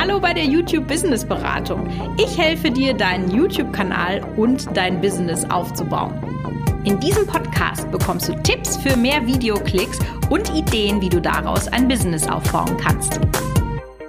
Hallo bei der YouTube Business Beratung. Ich helfe dir, deinen YouTube-Kanal und dein Business aufzubauen. In diesem Podcast bekommst du Tipps für mehr Videoklicks und Ideen, wie du daraus ein Business aufbauen kannst.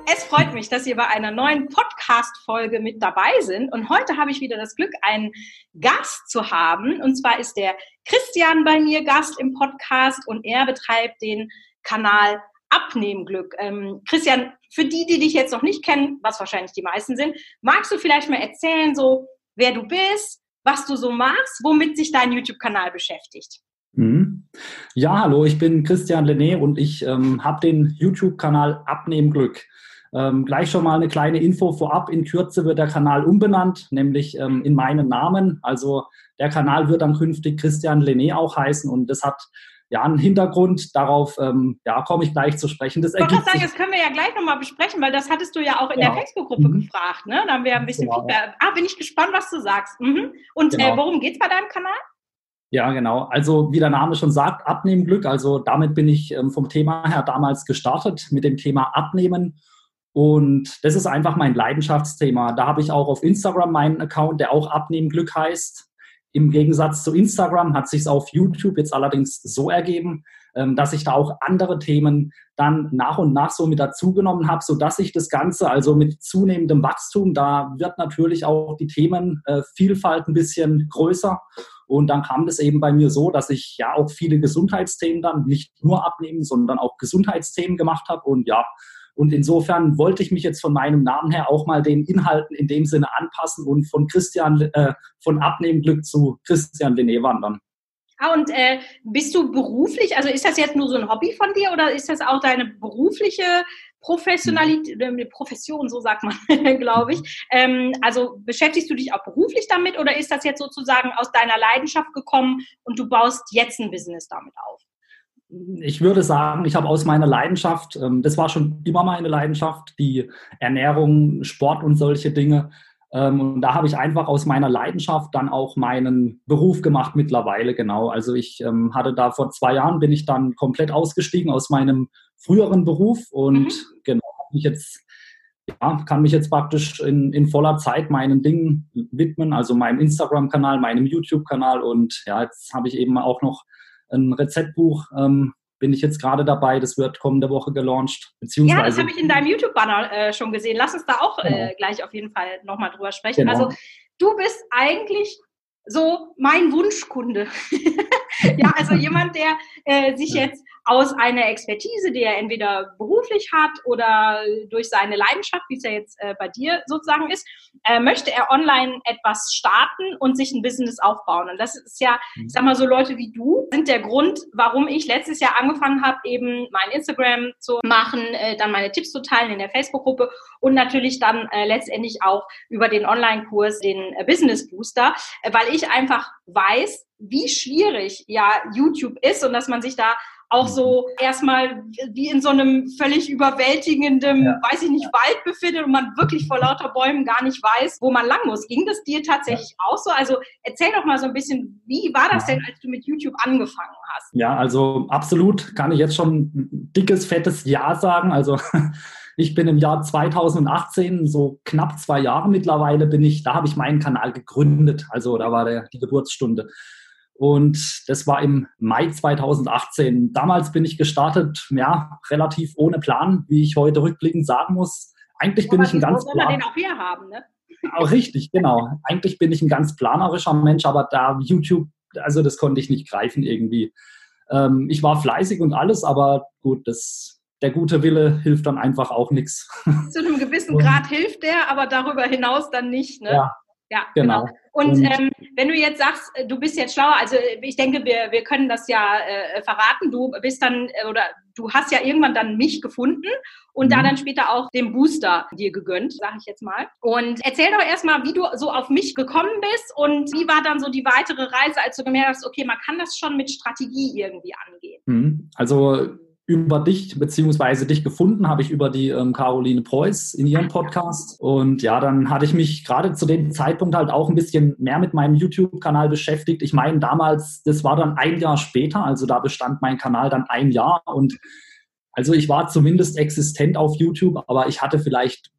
Es freut mich, dass ihr bei einer neuen Podcast-Folge mit dabei sind. Und heute habe ich wieder das Glück, einen Gast zu haben. Und zwar ist der Christian bei mir Gast im Podcast und er betreibt den Kanal Abnehmglück. Ähm, Christian, für die, die dich jetzt noch nicht kennen, was wahrscheinlich die meisten sind, magst du vielleicht mal erzählen, so wer du bist, was du so machst, womit sich dein YouTube-Kanal beschäftigt? Mhm. Ja, hallo, ich bin Christian Lené und ich ähm, habe den YouTube-Kanal Abnehmglück. Ähm, gleich schon mal eine kleine Info vorab. In Kürze wird der Kanal umbenannt, nämlich ähm, in meinen Namen. Also der Kanal wird dann künftig Christian Lené auch heißen und das hat ja, einen Hintergrund. Darauf ähm, ja, komme ich gleich zu sprechen. Das ich wollte sagen, das können wir ja gleich nochmal besprechen, weil das hattest du ja auch in ja. der Facebook-Gruppe mhm. gefragt. Ne? Da haben wir ein bisschen genau, Feedback. Ah, bin ich gespannt, was du sagst. Mhm. Und äh, genau. äh, worum geht es bei deinem Kanal? Ja, genau. Also wie der Name schon sagt, Abnehmen Glück. Also damit bin ich ähm, vom Thema her damals gestartet mit dem Thema Abnehmen. Und das ist einfach mein Leidenschaftsthema. Da habe ich auch auf Instagram meinen Account, der auch Abnehmen Glück heißt. Im Gegensatz zu Instagram hat sich es auf YouTube jetzt allerdings so ergeben, ähm, dass ich da auch andere Themen dann nach und nach so mit dazugenommen habe, so dass ich das Ganze also mit zunehmendem Wachstum, da wird natürlich auch die Themenvielfalt ein bisschen größer. Und dann kam das eben bei mir so, dass ich ja auch viele Gesundheitsthemen dann nicht nur abnehmen, sondern auch Gesundheitsthemen gemacht habe. Und ja, und insofern wollte ich mich jetzt von meinem Namen her auch mal den Inhalten in dem Sinne anpassen und von Christian, äh, von Abnehmglück zu Christian Lené wandern. Ah, und äh, bist du beruflich, also ist das jetzt nur so ein Hobby von dir oder ist das auch deine berufliche Professionalität, mhm. äh, Profession, so sagt man, glaube ich. Ähm, also beschäftigst du dich auch beruflich damit oder ist das jetzt sozusagen aus deiner Leidenschaft gekommen und du baust jetzt ein Business damit auf? Ich würde sagen, ich habe aus meiner Leidenschaft, ähm, das war schon immer meine Leidenschaft, die Ernährung, Sport und solche Dinge. Ähm, und da habe ich einfach aus meiner Leidenschaft dann auch meinen Beruf gemacht mittlerweile, genau. Also ich ähm, hatte da vor zwei Jahren, bin ich dann komplett ausgestiegen aus meinem früheren Beruf und mhm. genau, mich jetzt ja, kann mich jetzt praktisch in, in voller Zeit meinen Dingen widmen, also meinem Instagram-Kanal, meinem YouTube-Kanal und ja, jetzt habe ich eben auch noch ein Rezeptbuch ähm, bin ich jetzt gerade dabei. Das wird kommende Woche gelauncht. Beziehungsweise ja, das habe ich in deinem YouTube-Banner äh, schon gesehen. Lass uns da auch äh, genau. gleich auf jeden Fall nochmal drüber sprechen. Genau. Also du bist eigentlich so mein Wunschkunde. ja, also jemand, der äh, sich jetzt aus einer Expertise, die er entweder beruflich hat oder durch seine Leidenschaft, wie es ja jetzt äh, bei dir sozusagen ist, äh, möchte er online etwas starten und sich ein Business aufbauen. Und das ist ja, ich sag mal so Leute wie du, sind der Grund, warum ich letztes Jahr angefangen habe, eben mein Instagram zu machen, äh, dann meine Tipps zu teilen in der Facebook-Gruppe und natürlich dann äh, letztendlich auch über den Online-Kurs, den äh, Business Booster, äh, weil ich einfach weiß, wie schwierig ja YouTube ist und dass man sich da auch so mhm. erstmal wie in so einem völlig überwältigenden, ja. weiß ich nicht, Wald befindet und man wirklich vor lauter Bäumen gar nicht weiß, wo man lang muss. Ging das dir tatsächlich auch so? Also erzähl doch mal so ein bisschen, wie war das denn, als du mit YouTube angefangen hast? Ja, also absolut kann ich jetzt schon ein dickes, fettes Ja sagen. Also ich bin im Jahr 2018, so knapp zwei Jahre mittlerweile, bin ich, da habe ich meinen Kanal gegründet. Also da war der, die Geburtsstunde. Und das war im Mai 2018. Damals bin ich gestartet, ja, relativ ohne Plan, wie ich heute rückblickend sagen muss. Eigentlich bin ich ein ganz. Soll man den auch hier haben, ne? Auch richtig, genau. Eigentlich bin ich ein ganz planerischer Mensch, aber da YouTube, also das konnte ich nicht greifen irgendwie. Ähm, ich war fleißig und alles, aber gut, das, der gute Wille hilft dann einfach auch nichts. Zu einem gewissen Grad hilft der, aber darüber hinaus dann nicht, ne? Ja, ja, genau. genau. Und, und ähm, wenn du jetzt sagst, äh, du bist jetzt schlauer, also äh, ich denke, wir, wir können das ja äh, verraten. Du bist dann äh, oder du hast ja irgendwann dann mich gefunden und mhm. da dann später auch den Booster dir gegönnt, sage ich jetzt mal. Und erzähl doch erstmal, wie du so auf mich gekommen bist und wie war dann so die weitere Reise, als du gemerkt hast, okay, man kann das schon mit Strategie irgendwie angehen. Mhm. Also über dich beziehungsweise dich gefunden habe ich über die ähm, Caroline Preuß in ihrem Podcast. Und ja, dann hatte ich mich gerade zu dem Zeitpunkt halt auch ein bisschen mehr mit meinem YouTube-Kanal beschäftigt. Ich meine, damals, das war dann ein Jahr später, also da bestand mein Kanal dann ein Jahr und also ich war zumindest existent auf YouTube, aber ich hatte vielleicht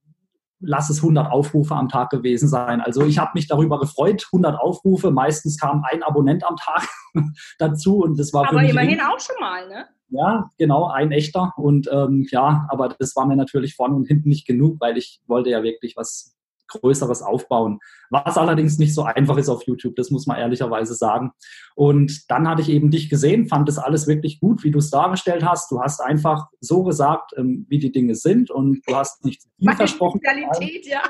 lass es 100 Aufrufe am Tag gewesen sein. Also ich habe mich darüber gefreut, 100 Aufrufe. Meistens kam ein Abonnent am Tag dazu und das war. Aber immerhin auch schon mal, ne? Ja, genau, ein echter. Und ähm, ja, aber das war mir natürlich vorne und hinten nicht genug, weil ich wollte ja wirklich was Größeres aufbauen. Was allerdings nicht so einfach ist auf YouTube, das muss man ehrlicherweise sagen. Und dann hatte ich eben dich gesehen, fand das alles wirklich gut, wie du es dargestellt hast. Du hast einfach so gesagt, ähm, wie die Dinge sind und du hast nicht zu viel Meine versprochen. Ja.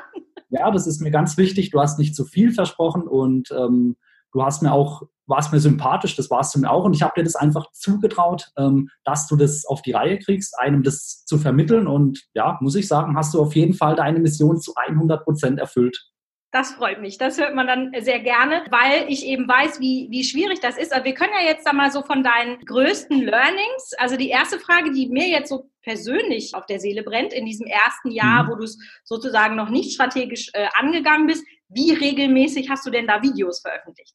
ja, das ist mir ganz wichtig. Du hast nicht zu viel versprochen und ähm, du hast mir auch, warst mir sympathisch, das warst du mir auch. Und ich habe dir das einfach zugetraut, ähm, dass du das auf die Reihe kriegst, einem das zu vermitteln. Und ja, muss ich sagen, hast du auf jeden Fall deine Mission zu 100 Prozent erfüllt. Das freut mich. Das hört man dann sehr gerne, weil ich eben weiß, wie, wie schwierig das ist. Aber wir können ja jetzt da mal so von deinen größten Learnings, also die erste Frage, die mir jetzt so persönlich auf der Seele brennt, in diesem ersten Jahr, mhm. wo du es sozusagen noch nicht strategisch äh, angegangen bist, wie regelmäßig hast du denn da Videos veröffentlicht?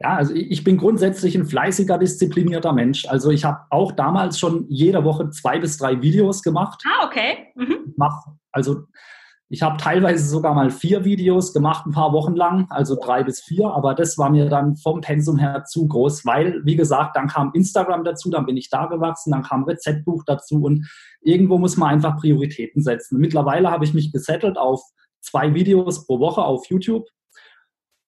Ja, also ich bin grundsätzlich ein fleißiger, disziplinierter Mensch. Also ich habe auch damals schon jede Woche zwei bis drei Videos gemacht. Ah, okay. Mhm. Mach, also ich habe teilweise sogar mal vier Videos gemacht, ein paar Wochen lang, also drei bis vier, aber das war mir dann vom Pensum her zu groß, weil, wie gesagt, dann kam Instagram dazu, dann bin ich da gewachsen, dann kam Rezeptbuch dazu und irgendwo muss man einfach Prioritäten setzen. Mittlerweile habe ich mich gesettelt auf zwei Videos pro Woche auf YouTube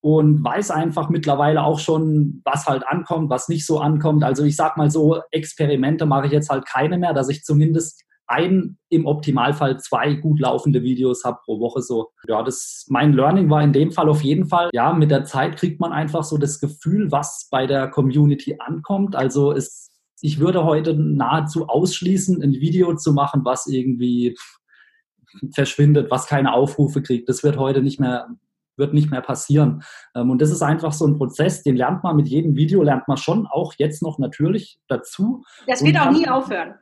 und weiß einfach mittlerweile auch schon, was halt ankommt, was nicht so ankommt. Also ich sag mal so, Experimente mache ich jetzt halt keine mehr, dass ich zumindest ein, im Optimalfall zwei gut laufende Videos habe pro Woche so. Ja, das, mein Learning war in dem Fall auf jeden Fall, ja, mit der Zeit kriegt man einfach so das Gefühl, was bei der Community ankommt. Also es, ich würde heute nahezu ausschließen, ein Video zu machen, was irgendwie verschwindet, was keine Aufrufe kriegt. Das wird heute nicht mehr wird nicht mehr passieren. Ähm, und das ist einfach so ein Prozess, den lernt man mit jedem Video, lernt man schon auch jetzt noch natürlich dazu. Das wird auch nie aufhören.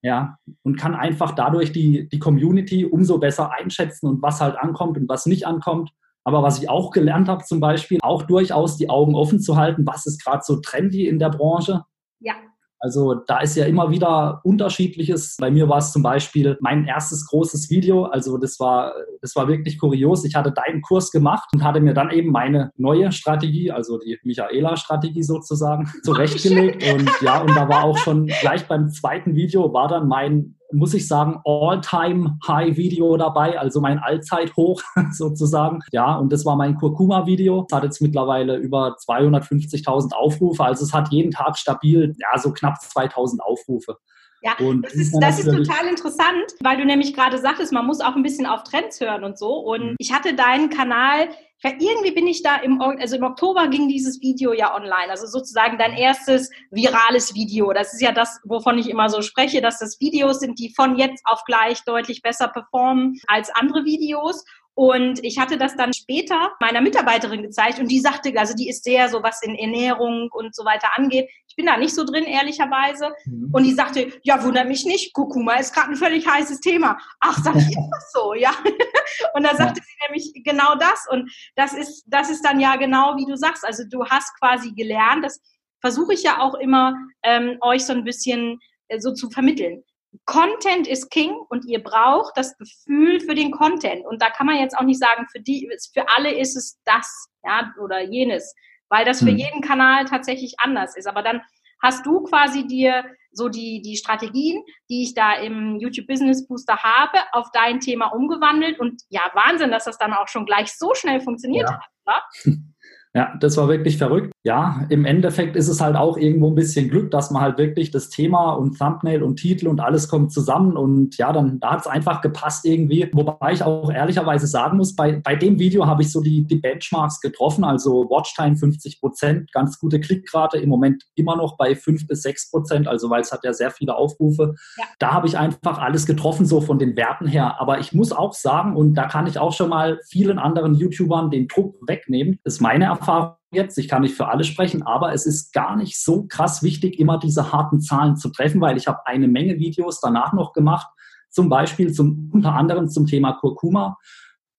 Ja, und kann einfach dadurch die, die Community umso besser einschätzen und was halt ankommt und was nicht ankommt. Aber was ich auch gelernt habe, zum Beispiel, auch durchaus die Augen offen zu halten, was ist gerade so trendy in der Branche. Ja. Also da ist ja immer wieder unterschiedliches. Bei mir war es zum Beispiel mein erstes großes Video. Also das war, das war wirklich kurios. Ich hatte deinen Kurs gemacht und hatte mir dann eben meine neue Strategie, also die Michaela-Strategie sozusagen, zurechtgelegt. Und ja, und da war auch schon gleich beim zweiten Video war dann mein muss ich sagen, All-Time-High-Video dabei, also mein Allzeithoch sozusagen. Ja, und das war mein Kurkuma-Video. Das hat jetzt mittlerweile über 250.000 Aufrufe. Also es hat jeden Tag stabil, ja, so knapp 2.000 Aufrufe. Ja, und das ist, das ist total interessant, weil du nämlich gerade sagtest, man muss auch ein bisschen auf Trends hören und so. Und mhm. ich hatte deinen Kanal ja, irgendwie bin ich da im, also im Oktober ging dieses Video ja online, also sozusagen dein erstes virales Video. Das ist ja das, wovon ich immer so spreche, dass das Videos sind, die von jetzt auf gleich deutlich besser performen als andere Videos. Und ich hatte das dann später meiner Mitarbeiterin gezeigt und die sagte, also die ist sehr so, was in Ernährung und so weiter angeht. Ich bin da nicht so drin, ehrlicherweise. Mhm. Und die sagte, ja, wundert mich nicht, Kurkuma ist gerade ein völlig heißes Thema. Ach, sag ich, das so, ja. Und da sagte ja. sie nämlich genau das. Und das ist, das ist dann ja genau, wie du sagst. Also du hast quasi gelernt, das versuche ich ja auch immer, ähm, euch so ein bisschen äh, so zu vermitteln. Content ist King und ihr braucht das Gefühl für den Content. Und da kann man jetzt auch nicht sagen, für die, für alle ist es das, ja, oder jenes, weil das für hm. jeden Kanal tatsächlich anders ist. Aber dann hast du quasi dir so die, die Strategien, die ich da im YouTube Business Booster habe, auf dein Thema umgewandelt. Und ja, Wahnsinn, dass das dann auch schon gleich so schnell funktioniert ja. hat. Oder? Ja, das war wirklich verrückt. Ja, im Endeffekt ist es halt auch irgendwo ein bisschen Glück, dass man halt wirklich das Thema und Thumbnail und Titel und alles kommt zusammen und ja, dann da hat es einfach gepasst irgendwie. Wobei ich auch ehrlicherweise sagen muss, bei, bei dem Video habe ich so die, die Benchmarks getroffen, also Watchtime 50 Prozent, ganz gute Klickrate, im Moment immer noch bei 5 bis 6 Prozent, also weil es hat ja sehr viele Aufrufe. Ja. Da habe ich einfach alles getroffen, so von den Werten her. Aber ich muss auch sagen, und da kann ich auch schon mal vielen anderen YouTubern den Druck wegnehmen, ist meine Erfahrung jetzt, ich kann nicht für alle sprechen, aber es ist gar nicht so krass wichtig, immer diese harten Zahlen zu treffen, weil ich habe eine Menge Videos danach noch gemacht, zum Beispiel zum, unter anderem zum Thema Kurkuma,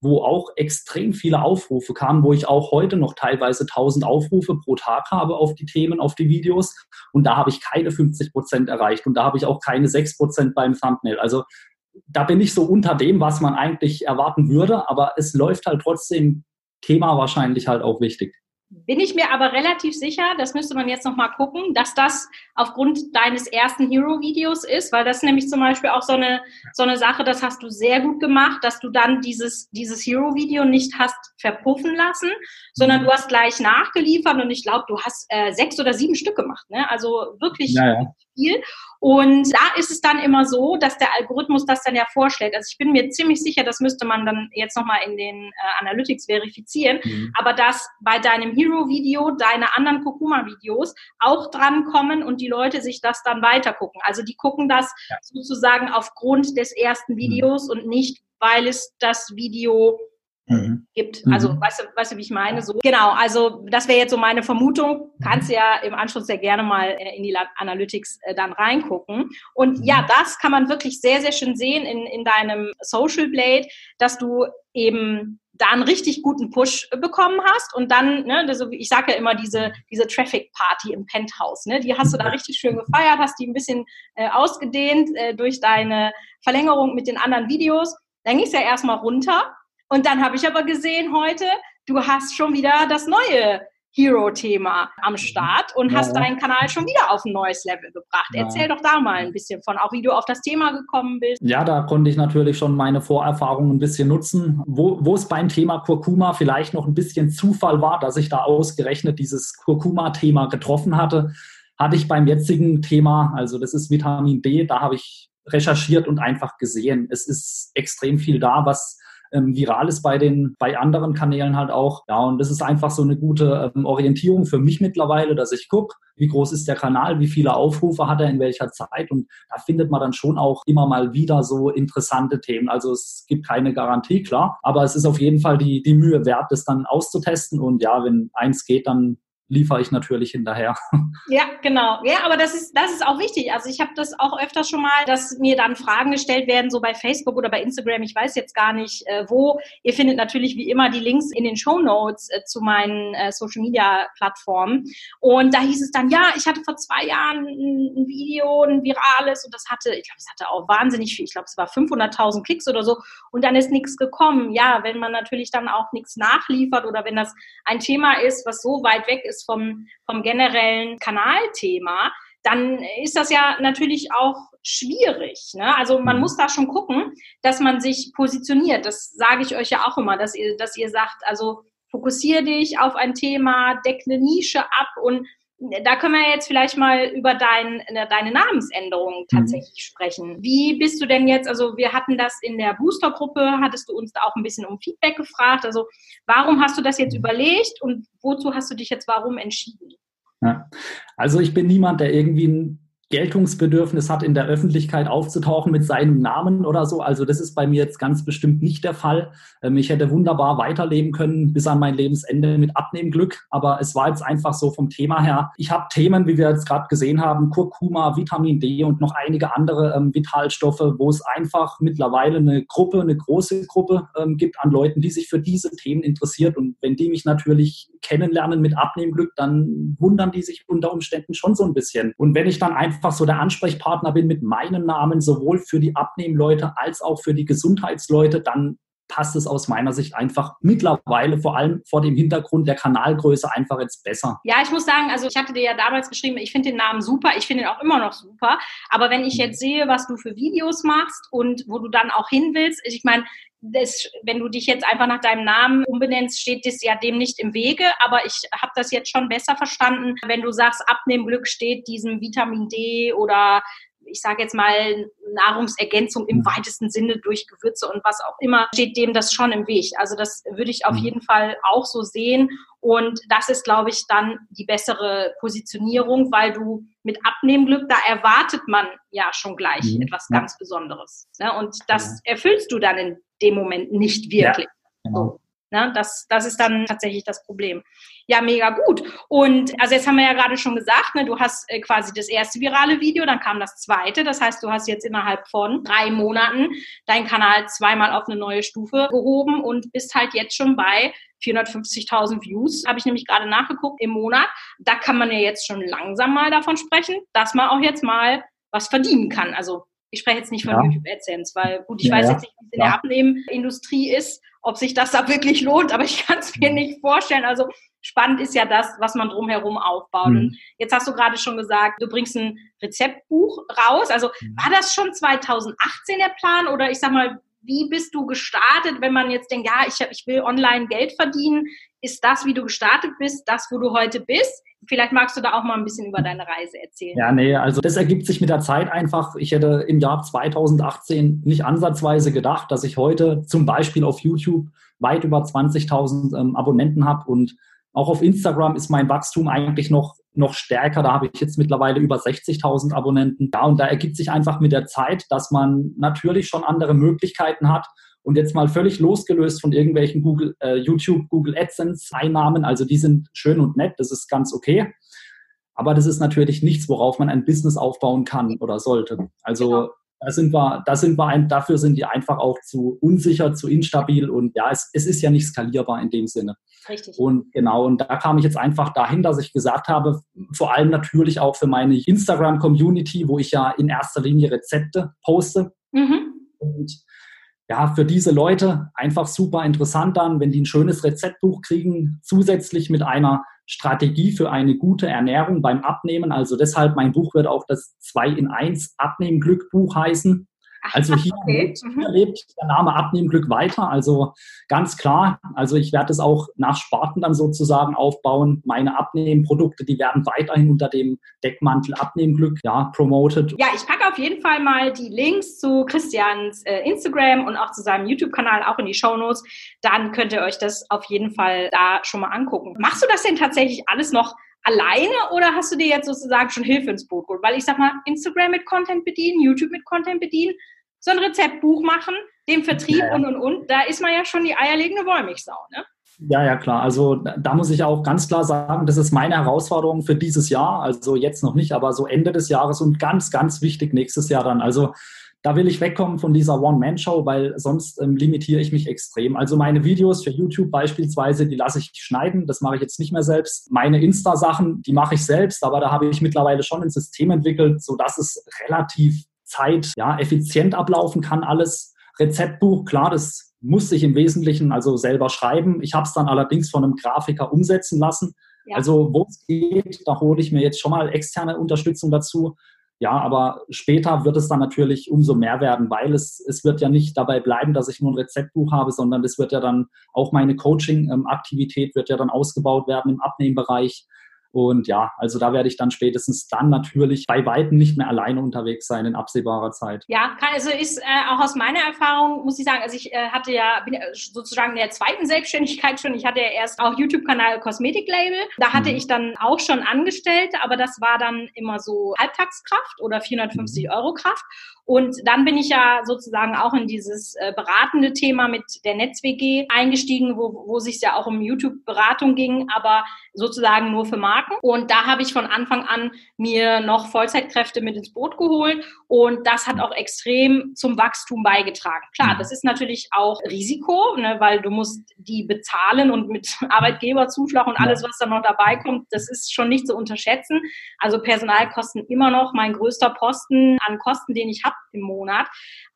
wo auch extrem viele Aufrufe kamen, wo ich auch heute noch teilweise 1000 Aufrufe pro Tag habe auf die Themen, auf die Videos. Und da habe ich keine 50 Prozent erreicht und da habe ich auch keine 6 Prozent beim Thumbnail. Also da bin ich so unter dem, was man eigentlich erwarten würde, aber es läuft halt trotzdem Thema wahrscheinlich halt auch wichtig. Bin ich mir aber relativ sicher, das müsste man jetzt nochmal gucken, dass das aufgrund deines ersten Hero-Videos ist, weil das ist nämlich zum Beispiel auch so eine, so eine Sache, das hast du sehr gut gemacht, dass du dann dieses, dieses Hero-Video nicht hast verpuffen lassen, sondern mhm. du hast gleich nachgeliefert und ich glaube, du hast äh, sechs oder sieben Stück gemacht, ne? also wirklich ja, ja. Viel. Und da ist es dann immer so, dass der Algorithmus das dann ja vorschlägt. Also ich bin mir ziemlich sicher, das müsste man dann jetzt nochmal in den äh, Analytics verifizieren, mhm. aber dass bei deinem Hero-Video deine anderen Kurkuma-Videos auch drankommen und die Leute sich das dann weiter gucken. Also die gucken das ja. sozusagen aufgrund des ersten mhm. Videos mhm. und nicht, weil es das Video mhm. gibt. Also, mhm. weißt, du, weißt du, wie ich meine? So, genau, also das wäre jetzt so meine Vermutung. Kannst du ja im Anschluss sehr gerne mal äh, in die Analytics äh, dann reingucken. Und ja, mhm. das kann man wirklich sehr, sehr schön sehen in, in deinem Social Blade, dass du eben da einen richtig guten Push bekommen hast und dann, ne, also ich sage ja immer diese, diese Traffic Party im Penthouse, ne, die hast du da mhm. richtig schön gefeiert, hast die ein bisschen äh, ausgedehnt äh, durch deine Verlängerung mit den anderen Videos. Dann ging es ja erstmal runter und dann habe ich aber gesehen heute, du hast schon wieder das neue Hero-Thema am mhm. Start und ja. hast deinen Kanal schon wieder auf ein neues Level gebracht. Ja. Erzähl doch da mal ein bisschen von, auch wie du auf das Thema gekommen bist. Ja, da konnte ich natürlich schon meine Vorerfahrungen ein bisschen nutzen. Wo, wo es beim Thema Kurkuma vielleicht noch ein bisschen Zufall war, dass ich da ausgerechnet dieses Kurkuma-Thema getroffen hatte, hatte ich beim jetzigen Thema, also das ist Vitamin D, da habe ich recherchiert und einfach gesehen. Es ist extrem viel da, was ähm, viral ist bei den, bei anderen Kanälen halt auch. Ja, und das ist einfach so eine gute ähm, Orientierung für mich mittlerweile, dass ich gucke, wie groß ist der Kanal, wie viele Aufrufe hat er in welcher Zeit und da findet man dann schon auch immer mal wieder so interessante Themen. Also es gibt keine Garantie, klar, aber es ist auf jeden Fall die, die Mühe wert, das dann auszutesten und ja, wenn eins geht, dann liefere ich natürlich hinterher. Ja, genau. Ja, aber das ist, das ist auch wichtig. Also ich habe das auch öfters schon mal, dass mir dann Fragen gestellt werden, so bei Facebook oder bei Instagram, ich weiß jetzt gar nicht äh, wo. Ihr findet natürlich wie immer die Links in den Show Notes äh, zu meinen äh, Social Media Plattformen. Und da hieß es dann, ja, ich hatte vor zwei Jahren ein, ein Video, ein virales und das hatte, ich glaube, es hatte auch wahnsinnig viel, ich glaube, es war 500.000 Klicks oder so und dann ist nichts gekommen. Ja, wenn man natürlich dann auch nichts nachliefert oder wenn das ein Thema ist, was so weit weg ist, ist vom, vom generellen Kanalthema, dann ist das ja natürlich auch schwierig. Ne? Also man mhm. muss da schon gucken, dass man sich positioniert. Das sage ich euch ja auch immer, dass ihr, dass ihr sagt, also fokussiere dich auf ein Thema, deck eine Nische ab und da können wir jetzt vielleicht mal über dein, deine Namensänderung mhm. tatsächlich mhm. sprechen. Wie bist du denn jetzt, also wir hatten das in der Boostergruppe, hattest du uns da auch ein bisschen um Feedback gefragt. Also warum hast du das jetzt überlegt und wozu hast du dich jetzt warum entschieden? Ja. Also ich bin niemand, der irgendwie ein Geltungsbedürfnis hat, in der Öffentlichkeit aufzutauchen mit seinem Namen oder so. Also das ist bei mir jetzt ganz bestimmt nicht der Fall. Ähm, ich hätte wunderbar weiterleben können bis an mein Lebensende mit Abnehmglück, aber es war jetzt einfach so vom Thema her. Ich habe Themen, wie wir jetzt gerade gesehen haben, Kurkuma, Vitamin D und noch einige andere ähm, Vitalstoffe, wo es einfach mittlerweile eine Gruppe, eine große Gruppe ähm, gibt an Leuten, die sich für diese Themen interessiert. Und wenn die mich natürlich kennenlernen mit Abnehmglück, dann wundern die sich unter Umständen schon so ein bisschen. Und wenn ich dann einfach einfach so der Ansprechpartner bin mit meinem Namen, sowohl für die Abnehmleute als auch für die Gesundheitsleute, dann passt es aus meiner Sicht einfach mittlerweile, vor allem vor dem Hintergrund der Kanalgröße, einfach jetzt besser. Ja, ich muss sagen, also ich hatte dir ja damals geschrieben, ich finde den Namen super, ich finde ihn auch immer noch super. Aber wenn ich mhm. jetzt sehe, was du für Videos machst und wo du dann auch hin willst, ich meine, das, wenn du dich jetzt einfach nach deinem Namen umbenennst, steht das ja dem nicht im Wege. Aber ich habe das jetzt schon besser verstanden, wenn du sagst, Abnehmglück steht diesem Vitamin D oder ich sage jetzt mal Nahrungsergänzung im mhm. weitesten Sinne durch Gewürze und was auch immer, steht dem das schon im Weg. Also das würde ich auf mhm. jeden Fall auch so sehen. Und das ist, glaube ich, dann die bessere Positionierung, weil du mit Abnehmglück, da erwartet man ja schon gleich mhm. etwas ganz Besonderes. Ne? Und das erfüllst du dann in dem Moment nicht wirklich. Ja, genau. so. Ne? Das, das ist dann tatsächlich das Problem. Ja, mega gut. Und also jetzt haben wir ja gerade schon gesagt, ne, du hast äh, quasi das erste virale Video, dann kam das zweite. Das heißt, du hast jetzt innerhalb von drei Monaten deinen Kanal zweimal auf eine neue Stufe gehoben und bist halt jetzt schon bei 450.000 Views, habe ich nämlich gerade nachgeguckt im Monat. Da kann man ja jetzt schon langsam mal davon sprechen, dass man auch jetzt mal was verdienen kann. Also Ich spreche jetzt nicht von ja. YouTube AdSense, weil gut, ich ja, weiß jetzt nicht, wie es in der Abnehmindustrie ist, ob sich das da wirklich lohnt, aber ich kann es mir nicht vorstellen. Also spannend ist ja das, was man drumherum aufbaut. Mhm. Und jetzt hast du gerade schon gesagt, du bringst ein Rezeptbuch raus. Also mhm. war das schon 2018 der Plan oder ich sag mal, wie bist du gestartet, wenn man jetzt denkt, ja, ich, ich will online Geld verdienen? Ist das, wie du gestartet bist, das, wo du heute bist? Vielleicht magst du da auch mal ein bisschen über deine Reise erzählen. Ja, nee, also das ergibt sich mit der Zeit einfach. Ich hätte im Jahr 2018 nicht ansatzweise gedacht, dass ich heute zum Beispiel auf YouTube weit über 20.000 ähm, Abonnenten habe und auch auf Instagram ist mein Wachstum eigentlich noch, noch stärker. Da habe ich jetzt mittlerweile über 60.000 Abonnenten. Ja, und da ergibt sich einfach mit der Zeit, dass man natürlich schon andere Möglichkeiten hat. Und jetzt mal völlig losgelöst von irgendwelchen Google, äh, YouTube, Google AdSense Einnahmen. Also die sind schön und nett. Das ist ganz okay. Aber das ist natürlich nichts, worauf man ein Business aufbauen kann oder sollte. Also genau. Da sind wir, da sind wir ein, dafür sind die einfach auch zu unsicher, zu instabil und ja, es, es ist ja nicht skalierbar in dem Sinne. Richtig. Und genau, und da kam ich jetzt einfach dahin, dass ich gesagt habe, vor allem natürlich auch für meine Instagram-Community, wo ich ja in erster Linie Rezepte poste. Mhm. Und ja, für diese Leute einfach super interessant dann, wenn die ein schönes Rezeptbuch kriegen, zusätzlich mit einer Strategie für eine gute Ernährung beim Abnehmen. Also deshalb, mein Buch wird auch das 2 in 1 Abnehmen-Glück-Buch heißen. Also hier, okay. lebt, hier mhm. lebt der Name Abnehmglück weiter. Also ganz klar, also ich werde es auch nach Sparten dann sozusagen aufbauen. Meine Abnehmprodukte, die werden weiterhin unter dem Deckmantel Abnehmglück ja, promoted. Ja, ich packe auf jeden Fall mal die Links zu Christians äh, Instagram und auch zu seinem YouTube-Kanal auch in die Show Notes. Dann könnt ihr euch das auf jeden Fall da schon mal angucken. Machst du das denn tatsächlich alles noch alleine oder hast du dir jetzt sozusagen schon Hilfe ins Boot geholt? Weil ich sag mal, Instagram mit Content bedienen, YouTube mit Content bedienen, so ein Rezeptbuch machen, den Vertrieb ja. und und und, da ist man ja schon die eierlegende Wollmilchsau, ne? Ja, ja, klar. Also da muss ich auch ganz klar sagen, das ist meine Herausforderung für dieses Jahr. Also jetzt noch nicht, aber so Ende des Jahres und ganz, ganz wichtig nächstes Jahr dann. Also da will ich wegkommen von dieser One-Man-Show, weil sonst ähm, limitiere ich mich extrem. Also meine Videos für YouTube beispielsweise, die lasse ich schneiden. Das mache ich jetzt nicht mehr selbst. Meine Insta-Sachen, die mache ich selbst, aber da habe ich mittlerweile schon ein System entwickelt, sodass es relativ zeit, ja, effizient ablaufen kann alles. Rezeptbuch, klar, das muss ich im Wesentlichen also selber schreiben. Ich habe es dann allerdings von einem Grafiker umsetzen lassen. Ja. Also wo es geht, da hole ich mir jetzt schon mal externe Unterstützung dazu. Ja, aber später wird es dann natürlich umso mehr werden, weil es, es wird ja nicht dabei bleiben, dass ich nur ein Rezeptbuch habe, sondern es wird ja dann auch meine Coaching-Aktivität wird ja dann ausgebaut werden im Abnehmbereich. Und ja, also da werde ich dann spätestens dann natürlich bei Weitem nicht mehr alleine unterwegs sein in absehbarer Zeit. Ja, also ist äh, auch aus meiner Erfahrung, muss ich sagen, also ich äh, hatte ja, bin sozusagen in der zweiten Selbstständigkeit schon, ich hatte ja erst auch YouTube-Kanal Kosmetiklabel. Da hatte mhm. ich dann auch schon Angestellte, aber das war dann immer so Halbtagskraft oder 450 mhm. Euro Kraft. Und dann bin ich ja sozusagen auch in dieses äh, beratende Thema mit der NetzWG eingestiegen, wo, wo sich ja auch um YouTube-Beratung ging, aber sozusagen nur für Marken. Und da habe ich von Anfang an mir noch Vollzeitkräfte mit ins Boot geholt und das hat auch extrem zum Wachstum beigetragen. Klar, das ist natürlich auch Risiko, ne, weil du musst die bezahlen und mit Arbeitgeberzuschlag und alles, was da noch dabei kommt, das ist schon nicht zu unterschätzen. Also Personalkosten immer noch mein größter Posten an Kosten, den ich habe im Monat.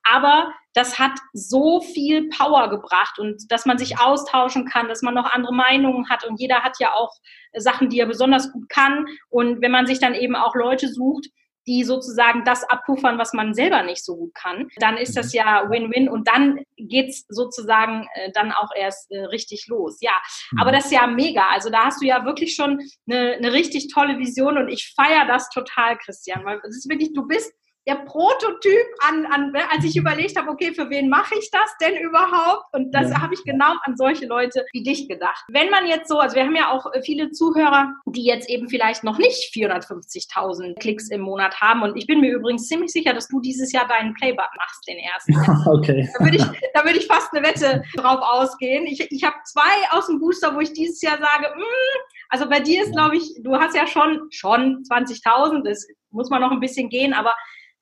Aber das hat so viel Power gebracht und dass man sich austauschen kann, dass man noch andere Meinungen hat und jeder hat ja auch Sachen, die er besonders gut kann. Und wenn man sich dann eben auch Leute sucht, die sozusagen das abpuffern, was man selber nicht so gut kann, dann ist das ja Win-Win und dann geht's sozusagen äh, dann auch erst äh, richtig los. Ja, aber mhm. das ist ja mega. Also da hast du ja wirklich schon eine, eine richtig tolle Vision und ich feiere das total, Christian, weil es ist wirklich, du bist der Prototyp an, an als ich überlegt habe, okay, für wen mache ich das denn überhaupt? Und das ja. habe ich genau an solche Leute wie dich gedacht. Wenn man jetzt so, also wir haben ja auch viele Zuhörer, die jetzt eben vielleicht noch nicht 450.000 Klicks im Monat haben. Und ich bin mir übrigens ziemlich sicher, dass du dieses Jahr deinen Playbut machst, den ersten. okay. Da würde ich, da würde ich fast eine Wette drauf ausgehen. Ich, ich habe zwei aus dem Booster, wo ich dieses Jahr sage, mh, hm, also bei dir ist, glaube ich, du hast ja schon, schon 20.000, das muss man noch ein bisschen gehen, aber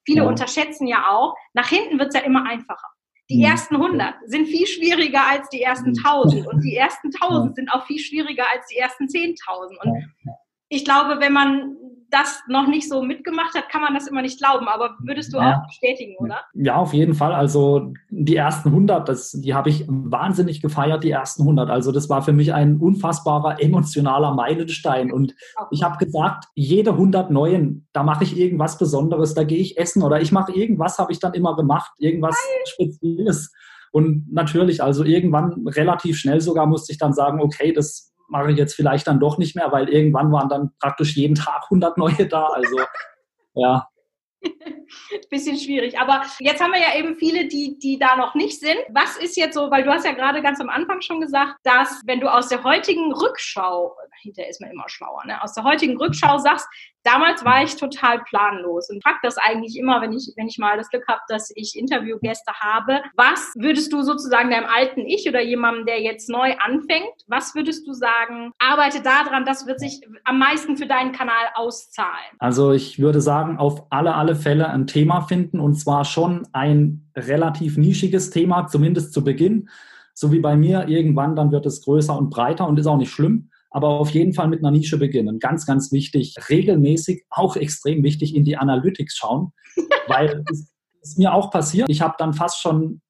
Viele ja. unterschätzen ja auch, nach hinten wird es ja immer einfacher. Die ja. ersten 100 sind viel schwieriger als die ersten 1000 und die ersten 1000 sind auch viel schwieriger als die ersten 10.000. Und ich glaube, wenn man das noch nicht so mitgemacht hat, kann man das immer nicht glauben. Aber würdest du ja. auch bestätigen, oder? Ja, auf jeden Fall. Also die ersten 100, das, die habe ich wahnsinnig gefeiert, die ersten 100. Also das war für mich ein unfassbarer emotionaler Meilenstein. Und ich habe gesagt, jede 100 neuen, da mache ich irgendwas Besonderes, da gehe ich essen oder ich mache irgendwas, habe ich dann immer gemacht, irgendwas Geil. Spezielles. Und natürlich, also irgendwann relativ schnell sogar musste ich dann sagen, okay, das mache ich jetzt vielleicht dann doch nicht mehr, weil irgendwann waren dann praktisch jeden Tag 100 neue da. Also ja. Bisschen schwierig. Aber jetzt haben wir ja eben viele, die, die da noch nicht sind. Was ist jetzt so, weil du hast ja gerade ganz am Anfang schon gesagt, dass wenn du aus der heutigen Rückschau, hinterher ist man immer schlauer, ne? aus der heutigen Rückschau sagst, damals war ich total planlos und frag das eigentlich immer, wenn ich, wenn ich mal das Glück habe, dass ich Interviewgäste habe. Was würdest du sozusagen deinem alten Ich oder jemandem, der jetzt neu anfängt, was würdest du sagen, arbeite daran, das wird sich am meisten für deinen Kanal auszahlen? Also ich würde sagen, auf alle, alle Fälle ein Thema finden und zwar schon ein relativ nischiges Thema, zumindest zu Beginn. So wie bei mir, irgendwann dann wird es größer und breiter und ist auch nicht schlimm aber auf jeden Fall mit einer Nische beginnen. Ganz, ganz wichtig, regelmäßig, auch extrem wichtig, in die Analytics schauen, weil es ist mir auch passiert. Ich habe dann fast schon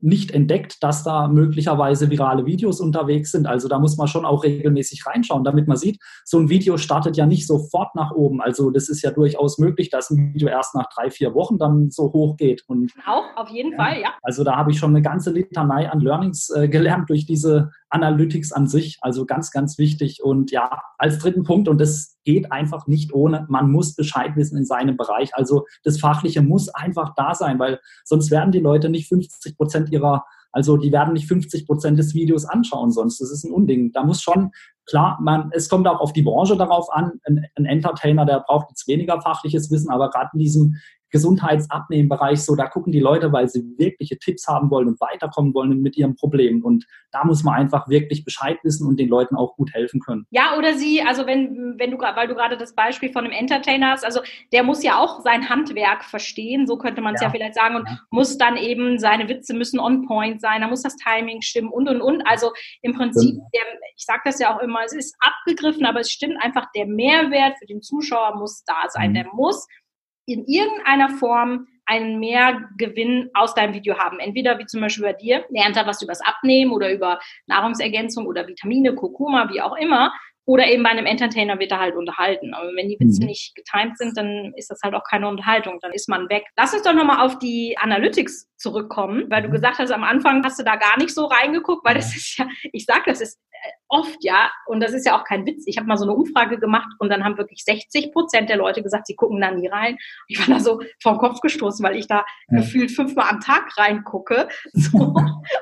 nicht entdeckt, dass da möglicherweise virale Videos unterwegs sind. Also da muss man schon auch regelmäßig reinschauen, damit man sieht, so ein Video startet ja nicht sofort nach oben. Also das ist ja durchaus möglich, dass ein Video erst nach drei, vier Wochen dann so hoch geht. Und, auch, auf jeden ja, Fall, ja. Also da habe ich schon eine ganze Litanei an Learnings äh, gelernt durch diese Analytics an sich. Also ganz, ganz wichtig. Und ja, als dritten Punkt, und das geht einfach nicht ohne, man muss Bescheid wissen in seinem Bereich. Also das Fachliche muss einfach da sein, weil sonst werden die Leute nicht 50 Prozent ihrer, also die werden nicht 50 Prozent des Videos anschauen sonst. Das ist ein Unding. Da muss schon, klar, man, es kommt auch auf die Branche darauf an. Ein, ein Entertainer, der braucht jetzt weniger fachliches Wissen, aber gerade in diesem Gesundheitsabnehmbereich so, da gucken die Leute, weil sie wirkliche Tipps haben wollen und weiterkommen wollen mit ihrem Problem. Und da muss man einfach wirklich Bescheid wissen und den Leuten auch gut helfen können. Ja, oder sie, also wenn, wenn du, weil du gerade das Beispiel von einem Entertainer hast, also der muss ja auch sein Handwerk verstehen, so könnte man es ja. ja. vielleicht sagen, und ja. muss dann eben, seine Witze müssen on point sein, da muss das Timing stimmen und und und. Also im Prinzip, der, ich sage das ja auch immer, es ist abgegriffen, aber es stimmt einfach, der Mehrwert für den Zuschauer muss da sein. Mhm. Der muss in irgendeiner Form einen Mehrgewinn aus deinem Video haben. Entweder wie zum Beispiel bei dir, lernt er was übers Abnehmen oder über Nahrungsergänzung oder Vitamine, Kurkuma, wie auch immer. Oder eben bei einem Entertainer wird er halt unterhalten. Aber wenn die Witze mhm. nicht getimt sind, dann ist das halt auch keine Unterhaltung. Dann ist man weg. Lass uns doch nochmal auf die Analytics zurückkommen, weil du mhm. gesagt hast, am Anfang hast du da gar nicht so reingeguckt, weil das ist ja, ich sag, das ist äh, oft ja, und das ist ja auch kein Witz. Ich habe mal so eine Umfrage gemacht und dann haben wirklich 60 Prozent der Leute gesagt, sie gucken da nie rein. Ich war da so vom Kopf gestoßen, weil ich da ja. gefühlt fünfmal am Tag reingucke. So. und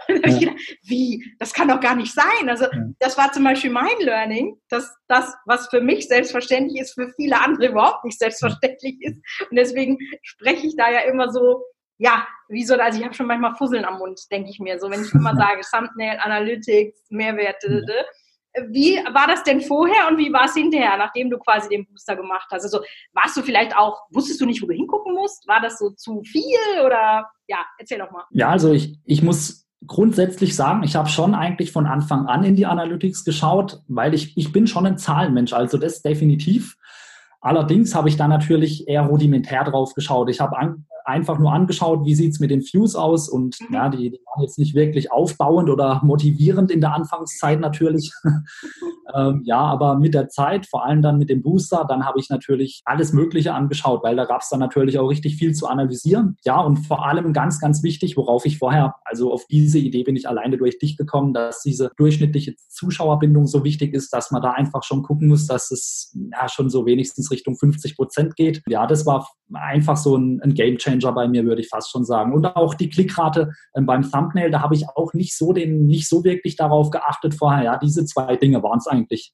dann ja. ich gedacht, wie? Das kann doch gar nicht sein. Also das war zum Beispiel mein Learning, dass das, was für mich selbstverständlich ist, für viele andere überhaupt nicht selbstverständlich ist. Und deswegen spreche ich da ja immer so, ja, wie so, also ich habe schon manchmal Fusseln am Mund, denke ich mir, so wenn ich immer sage, Thumbnail, Analytics, Mehrwerte. Wie war das denn vorher und wie war es hinterher, nachdem du quasi den Booster gemacht hast? Also warst du vielleicht auch, wusstest du nicht, wo du hingucken musst? War das so zu viel oder ja, erzähl doch mal. Ja, also ich, ich muss grundsätzlich sagen, ich habe schon eigentlich von Anfang an in die Analytics geschaut, weil ich, ich bin schon ein Zahlenmensch, also das definitiv. Allerdings habe ich da natürlich eher rudimentär drauf geschaut. Ich habe an, einfach nur angeschaut, wie sieht es mit den Views aus und mhm. ja, die, die, waren jetzt nicht wirklich aufbauend oder motivierend in der Anfangszeit natürlich. ähm, ja, aber mit der Zeit, vor allem dann mit dem Booster, dann habe ich natürlich alles Mögliche angeschaut, weil da gab es dann natürlich auch richtig viel zu analysieren. Ja, und vor allem ganz, ganz wichtig, worauf ich vorher, also auf diese Idee bin ich alleine durch dich gekommen, dass diese durchschnittliche Zuschauerbindung so wichtig ist, dass man da einfach schon gucken muss, dass es ja schon so wenigstens Richtung 50 Prozent geht. Ja, das war einfach so ein, ein Game Changer Changer bei mir, würde ich fast schon sagen. Und auch die Klickrate ähm, beim Thumbnail, da habe ich auch nicht so den, nicht so wirklich darauf geachtet vorher. Ja, diese zwei Dinge waren es eigentlich.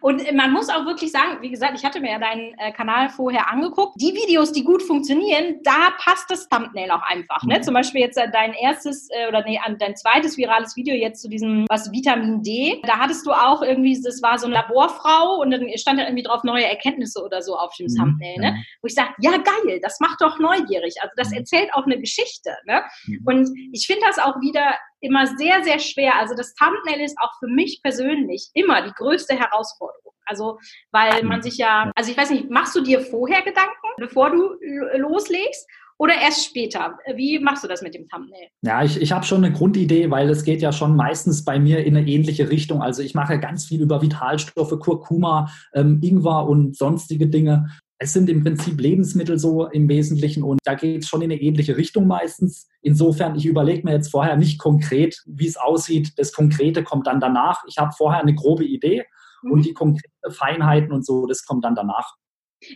Und man muss auch wirklich sagen, wie gesagt, ich hatte mir ja deinen äh, Kanal vorher angeguckt. Die Videos, die gut funktionieren, da passt das Thumbnail auch einfach. Ne? Mhm. Zum Beispiel jetzt äh, dein erstes äh, oder nee, dein zweites virales Video jetzt zu diesem was Vitamin D. Da hattest du auch irgendwie, das war so eine Laborfrau und dann stand da irgendwie drauf neue Erkenntnisse oder so auf dem mhm. Thumbnail. Ne? Wo ich sage, ja geil, das macht doch neugierig. Also das mhm. erzählt auch eine Geschichte. Ne? Und ich finde das auch wieder immer sehr, sehr schwer. Also das Thumbnail ist auch für mich persönlich immer die größte Herausforderung. Also, weil man sich ja, also ich weiß nicht, machst du dir vorher Gedanken, bevor du loslegst? Oder erst später? Wie machst du das mit dem Thumbnail? Ja, ich, ich habe schon eine Grundidee, weil es geht ja schon meistens bei mir in eine ähnliche Richtung. Also ich mache ganz viel über Vitalstoffe, Kurkuma, ähm, Ingwer und sonstige Dinge. Es sind im Prinzip Lebensmittel so im Wesentlichen und da geht es schon in eine ähnliche Richtung meistens. Insofern, ich überlege mir jetzt vorher nicht konkret, wie es aussieht. Das Konkrete kommt dann danach. Ich habe vorher eine grobe Idee mhm. und die konkreten Feinheiten und so, das kommt dann danach.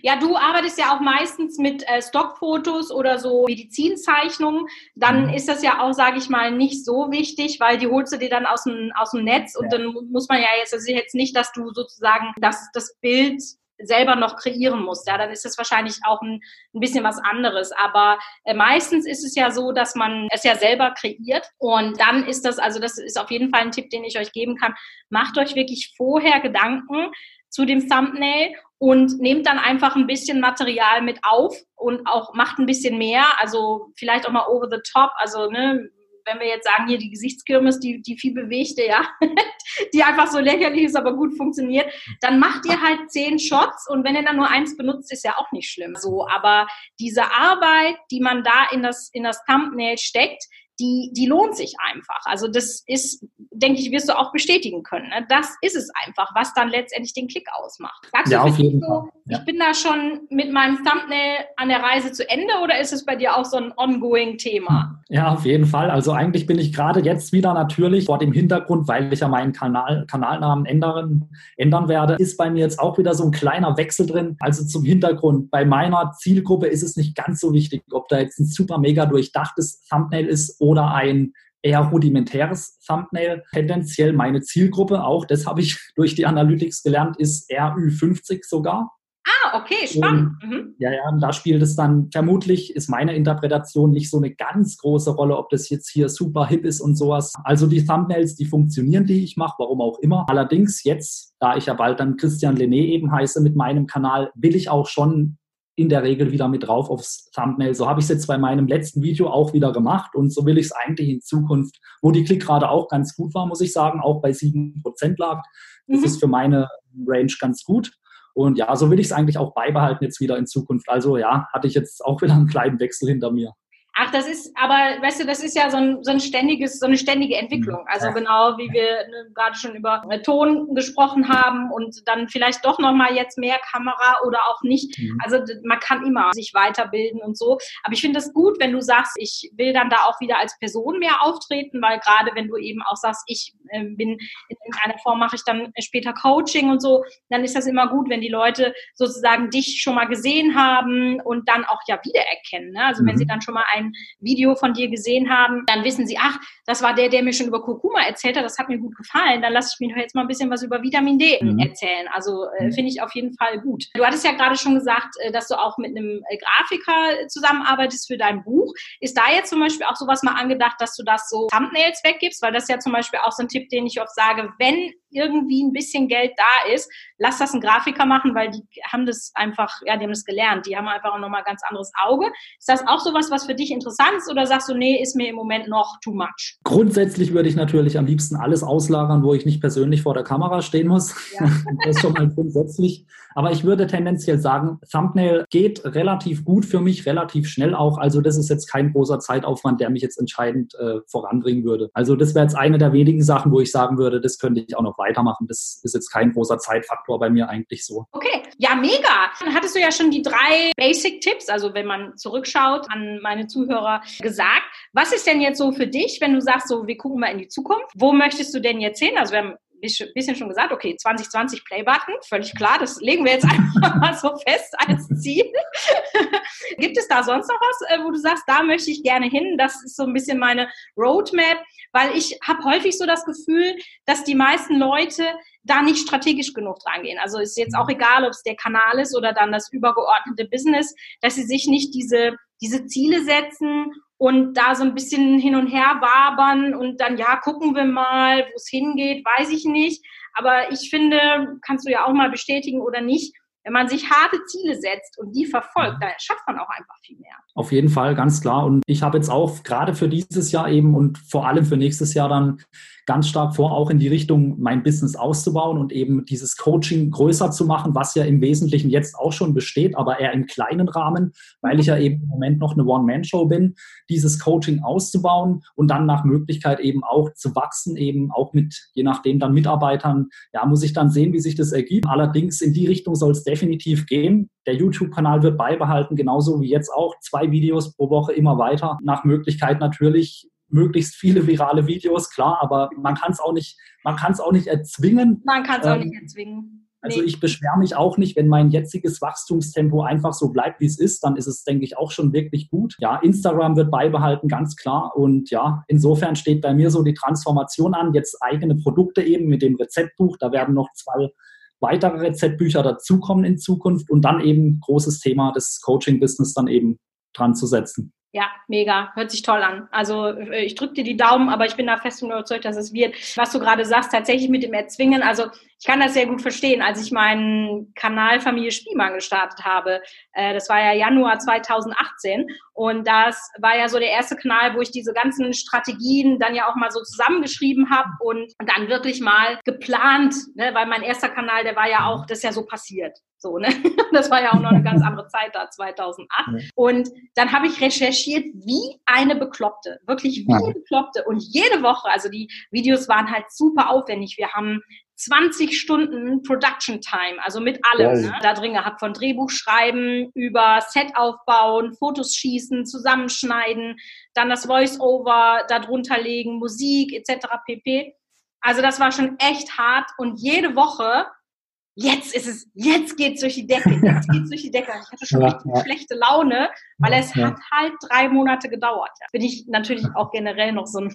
Ja, du arbeitest ja auch meistens mit äh, Stockfotos oder so Medizinzeichnungen. Dann mhm. ist das ja auch, sage ich mal, nicht so wichtig, weil die holst du dir dann aus dem, aus dem Netz und ja. dann muss man ja jetzt, ist jetzt nicht, dass du sozusagen das, das Bild selber noch kreieren musst. Ja, dann ist es wahrscheinlich auch ein, ein bisschen was anderes. Aber äh, meistens ist es ja so, dass man es ja selber kreiert. Und dann ist das, also das ist auf jeden Fall ein Tipp, den ich euch geben kann. Macht euch wirklich vorher Gedanken zu dem Thumbnail und nehmt dann einfach ein bisschen Material mit auf und auch macht ein bisschen mehr, also vielleicht auch mal over the top, also ne, wenn wir jetzt sagen, hier die Gesichtskirmes, die, die viel bewegte, ja, die einfach so lächerlich ist, aber gut funktioniert, dann macht ihr halt zehn Shots und wenn ihr dann nur eins benutzt, ist ja auch nicht schlimm. So, aber diese Arbeit, die man da in das, in das Thumbnail steckt, die, die lohnt sich einfach. Also das ist, denke ich, wirst du auch bestätigen können. Ne? Das ist es einfach, was dann letztendlich den Klick ausmacht. Sagst ja, auf jeden so, Fall. Ja. Ich bin da schon mit meinem Thumbnail an der Reise zu Ende oder ist es bei dir auch so ein ongoing Thema? Ja, auf jeden Fall. Also eigentlich bin ich gerade jetzt wieder natürlich vor dem Hintergrund, weil ich ja meinen Kanal, Kanalnamen ändern, ändern werde, ist bei mir jetzt auch wieder so ein kleiner Wechsel drin. Also zum Hintergrund. Bei meiner Zielgruppe ist es nicht ganz so wichtig, ob da jetzt ein super mega durchdachtes Thumbnail ist oder ein eher rudimentäres Thumbnail. Tendenziell meine Zielgruppe, auch das habe ich durch die Analytics gelernt, ist RÜ50 sogar. Ah, okay, spannend. Und, mhm. Ja, ja, da spielt es dann vermutlich, ist meine Interpretation nicht so eine ganz große Rolle, ob das jetzt hier super hip ist und sowas. Also die Thumbnails, die funktionieren, die ich mache, warum auch immer. Allerdings jetzt, da ich ja bald dann Christian Lené eben heiße mit meinem Kanal, will ich auch schon in der Regel wieder mit drauf aufs Thumbnail. So habe ich es jetzt bei meinem letzten Video auch wieder gemacht und so will ich es eigentlich in Zukunft, wo die Klickrate auch ganz gut war, muss ich sagen, auch bei 7% lag. Das mhm. ist für meine Range ganz gut. Und ja, so will ich es eigentlich auch beibehalten jetzt wieder in Zukunft. Also ja, hatte ich jetzt auch wieder einen kleinen Wechsel hinter mir. Ach, das ist, aber weißt du, das ist ja so ein, so ein ständiges, so eine ständige Entwicklung. Mhm. Also genau wie wir ne, gerade schon über äh, Ton gesprochen haben und dann vielleicht doch nochmal jetzt mehr Kamera oder auch nicht. Mhm. Also man kann immer sich weiterbilden und so. Aber ich finde es gut, wenn du sagst, ich will dann da auch wieder als Person mehr auftreten, weil gerade wenn du eben auch sagst, ich äh, bin in einer Form mache ich dann später Coaching und so, dann ist das immer gut, wenn die Leute sozusagen dich schon mal gesehen haben und dann auch ja wiedererkennen. Ne? Also mhm. wenn sie dann schon mal ein ein Video von dir gesehen haben, dann wissen sie, ach, das war der, der mir schon über Kurkuma erzählt hat, das hat mir gut gefallen, dann lasse ich mir jetzt mal ein bisschen was über Vitamin D mhm. erzählen. Also äh, mhm. finde ich auf jeden Fall gut. Du hattest ja gerade schon gesagt, äh, dass du auch mit einem äh, Grafiker zusammenarbeitest für dein Buch. Ist da jetzt zum Beispiel auch sowas mal angedacht, dass du das so Thumbnails weggibst? Weil das ist ja zum Beispiel auch so ein Tipp, den ich oft sage, wenn irgendwie ein bisschen Geld da ist, lass das ein Grafiker machen, weil die haben das einfach, ja, die haben das gelernt. Die haben einfach auch nochmal ganz anderes Auge. Ist das auch sowas, was für dich interessant ist oder sagst du, nee, ist mir im Moment noch too much? Grundsätzlich würde ich natürlich am liebsten alles auslagern, wo ich nicht persönlich vor der Kamera stehen muss. Ja. das ist schon mal grundsätzlich. Aber ich würde tendenziell sagen, Thumbnail geht relativ gut für mich, relativ schnell auch. Also das ist jetzt kein großer Zeitaufwand, der mich jetzt entscheidend äh, voranbringen würde. Also das wäre jetzt eine der wenigen Sachen, wo ich sagen würde, das könnte ich auch noch weitermachen. Das ist jetzt kein großer Zeitfaktor bei mir eigentlich so. Okay, ja, mega. Dann hattest du ja schon die drei Basic-Tipps, also wenn man zurückschaut, an meine Zuhörer gesagt. Was ist denn jetzt so für dich, wenn du sagst, so, wir gucken mal in die Zukunft? Wo möchtest du denn jetzt hin? Also wir haben bisschen schon gesagt, okay, 2020 Playbutton, völlig klar, das legen wir jetzt einfach mal so fest als Ziel. Gibt es da sonst noch was, äh, wo du sagst, da möchte ich gerne hin? Das ist so ein bisschen meine Roadmap, weil ich habe häufig so das Gefühl, dass die meisten Leute da nicht strategisch genug dran gehen. Also ist jetzt auch egal, ob es der Kanal ist oder dann das übergeordnete Business, dass sie sich nicht diese, diese Ziele setzen und da so ein bisschen hin und her wabern und dann, ja, gucken wir mal, wo es hingeht, weiß ich nicht. Aber ich finde, kannst du ja auch mal bestätigen oder nicht, wenn man sich harte Ziele setzt und die verfolgt, dann schafft man auch einfach viel mehr. Auf jeden Fall, ganz klar. Und ich habe jetzt auch gerade für dieses Jahr eben und vor allem für nächstes Jahr dann ganz stark vor, auch in die Richtung mein Business auszubauen und eben dieses Coaching größer zu machen, was ja im Wesentlichen jetzt auch schon besteht, aber eher im kleinen Rahmen, weil ich ja eben im Moment noch eine One-Man-Show bin, dieses Coaching auszubauen und dann nach Möglichkeit eben auch zu wachsen, eben auch mit, je nachdem dann Mitarbeitern, ja, muss ich dann sehen, wie sich das ergibt. Allerdings in die Richtung soll es definitiv gehen. Der YouTube-Kanal wird beibehalten, genauso wie jetzt auch zwei Videos pro Woche immer weiter. Nach Möglichkeit natürlich möglichst viele virale Videos, klar, aber man kann es auch nicht, man kann es auch nicht erzwingen. Man kann es auch ähm, nicht erzwingen. Also ich beschwere mich auch nicht, wenn mein jetziges Wachstumstempo einfach so bleibt, wie es ist, dann ist es, denke ich, auch schon wirklich gut. Ja, Instagram wird beibehalten, ganz klar. Und ja, insofern steht bei mir so die Transformation an. Jetzt eigene Produkte eben mit dem Rezeptbuch. Da werden noch zwei weitere Rezeptbücher dazukommen in Zukunft und dann eben großes Thema des Coaching-Business dann eben dran zu setzen. Ja, mega. Hört sich toll an. Also äh, ich drücke dir die Daumen, aber ich bin da fest und überzeugt, dass es wird. Was du gerade sagst, tatsächlich mit dem Erzwingen. Also ich kann das sehr gut verstehen. Als ich meinen Kanal Familie Spielmann gestartet habe, äh, das war ja Januar 2018 und das war ja so der erste Kanal, wo ich diese ganzen Strategien dann ja auch mal so zusammengeschrieben habe und, dann wirklich mal geplant, ne? weil mein erster Kanal, der war ja auch, das ist ja so passiert. So, ne? Das war ja auch noch eine ganz andere Zeit da, 2008. Und dann habe ich recherchiert wie eine Bekloppte, wirklich wie eine Bekloppte. Und jede Woche, also die Videos waren halt super aufwendig. Wir haben 20 Stunden Production Time, also mit allem, ne, da drin gehabt, von Drehbuch schreiben, über Set aufbauen, Fotos schießen, zusammenschneiden, dann das Voice-Over darunter legen, Musik etc. pp. Also das war schon echt hart und jede Woche jetzt ist es, jetzt geht's durch die Decke, jetzt geht's durch die Decke. Ich hatte schon ja, richtig ja. schlechte Laune, weil es ja. hat halt drei Monate gedauert. Bin ich natürlich auch generell noch so ein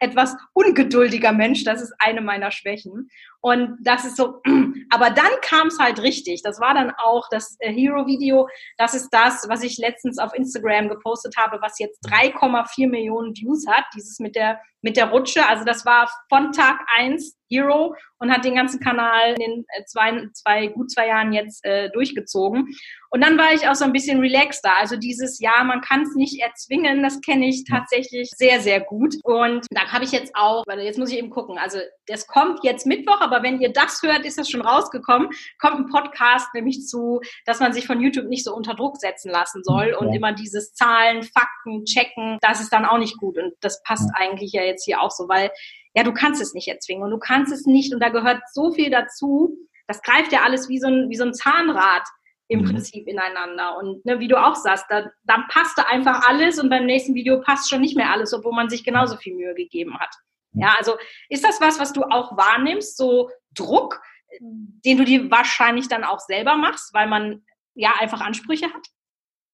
etwas ungeduldiger Mensch. Das ist eine meiner Schwächen. Und das ist so, aber dann kam es halt richtig. Das war dann auch das äh, Hero-Video. Das ist das, was ich letztens auf Instagram gepostet habe, was jetzt 3,4 Millionen Views hat. Dieses mit der, mit der Rutsche. Also das war von Tag eins Hero und hat den ganzen Kanal in den äh, zwei, zwei, gut zwei Jahren jetzt äh, durchgezogen. Und dann war ich auch so ein bisschen relaxter. Also dieses Ja, man kann es nicht erzwingen, das kenne ich tatsächlich sehr, sehr gut. Und da habe ich jetzt auch, weil jetzt muss ich eben gucken, also das kommt jetzt Mittwoch, aber wenn ihr das hört, ist das schon rausgekommen, kommt ein Podcast nämlich zu, dass man sich von YouTube nicht so unter Druck setzen lassen soll ja. und immer dieses Zahlen, Fakten, checken, das ist dann auch nicht gut. Und das passt ja. eigentlich ja jetzt hier auch so, weil ja, du kannst es nicht erzwingen und du kannst es nicht und da gehört so viel dazu. Das greift ja alles wie so ein, wie so ein Zahnrad im mhm. Prinzip ineinander. Und ne, wie du auch sagst, da, dann passte einfach alles und beim nächsten Video passt schon nicht mehr alles, obwohl man sich genauso viel Mühe gegeben hat. Ja, also ist das was, was du auch wahrnimmst, so Druck, den du dir wahrscheinlich dann auch selber machst, weil man ja einfach Ansprüche hat?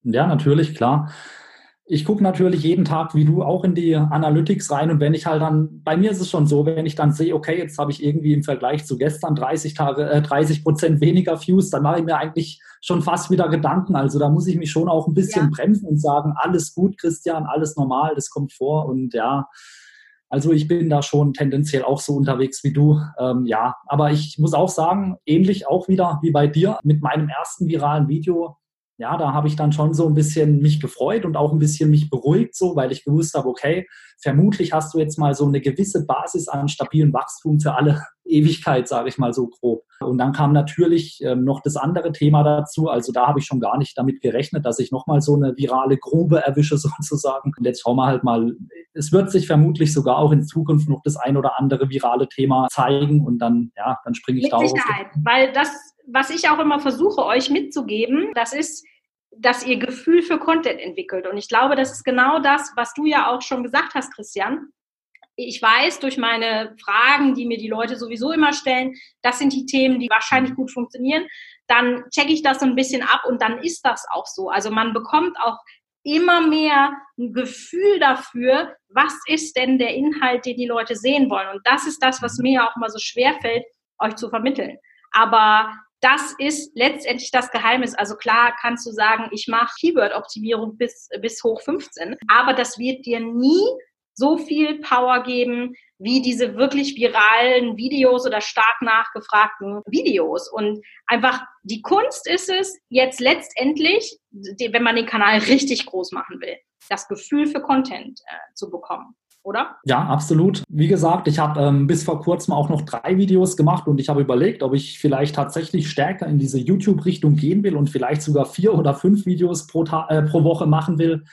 Ja, natürlich, klar ich gucke natürlich jeden Tag, wie du, auch in die Analytics rein. Und wenn ich halt dann, bei mir ist es schon so, wenn ich dann sehe, okay, jetzt habe ich irgendwie im Vergleich zu gestern 30 Tage, äh, 30 Prozent weniger Views, dann mache ich mir eigentlich schon fast wieder Gedanken. Also da muss ich mich schon auch ein bisschen ja. bremsen und sagen, alles gut, Christian, alles normal, das kommt vor. Und ja, also ich bin da schon tendenziell auch so unterwegs wie du. Ähm, ja, aber ich muss auch sagen, ähnlich auch wieder wie bei dir mit meinem ersten viralen Video ja, da habe ich dann schon so ein bisschen mich gefreut und auch ein bisschen mich beruhigt, so, weil ich gewusst habe, okay, vermutlich hast du jetzt mal so eine gewisse Basis an stabilen Wachstum für alle Ewigkeit, sage ich mal so grob. Und dann kam natürlich ähm, noch das andere Thema dazu. Also da habe ich schon gar nicht damit gerechnet, dass ich nochmal so eine virale Grube erwische sozusagen. Und jetzt schauen wir halt mal, es wird sich vermutlich sogar auch in Zukunft noch das ein oder andere virale Thema zeigen und dann, ja, dann springe ich Mit da Sicherheit, weil das was ich auch immer versuche, euch mitzugeben, das ist, dass ihr Gefühl für Content entwickelt. Und ich glaube, das ist genau das, was du ja auch schon gesagt hast, Christian. Ich weiß durch meine Fragen, die mir die Leute sowieso immer stellen, das sind die Themen, die wahrscheinlich gut funktionieren. Dann checke ich das so ein bisschen ab und dann ist das auch so. Also man bekommt auch immer mehr ein Gefühl dafür, was ist denn der Inhalt, den die Leute sehen wollen. Und das ist das, was mir auch mal so schwer fällt, euch zu vermitteln. Aber das ist letztendlich das Geheimnis. Also klar kannst du sagen, ich mache Keyword-Optimierung bis, bis hoch 15, aber das wird dir nie so viel Power geben wie diese wirklich viralen Videos oder stark nachgefragten Videos. Und einfach die Kunst ist es jetzt letztendlich, wenn man den Kanal richtig groß machen will, das Gefühl für Content äh, zu bekommen oder? Ja, absolut. Wie gesagt, ich habe ähm, bis vor kurzem auch noch drei Videos gemacht und ich habe überlegt, ob ich vielleicht tatsächlich stärker in diese YouTube-Richtung gehen will und vielleicht sogar vier oder fünf Videos pro, äh, pro Woche machen will.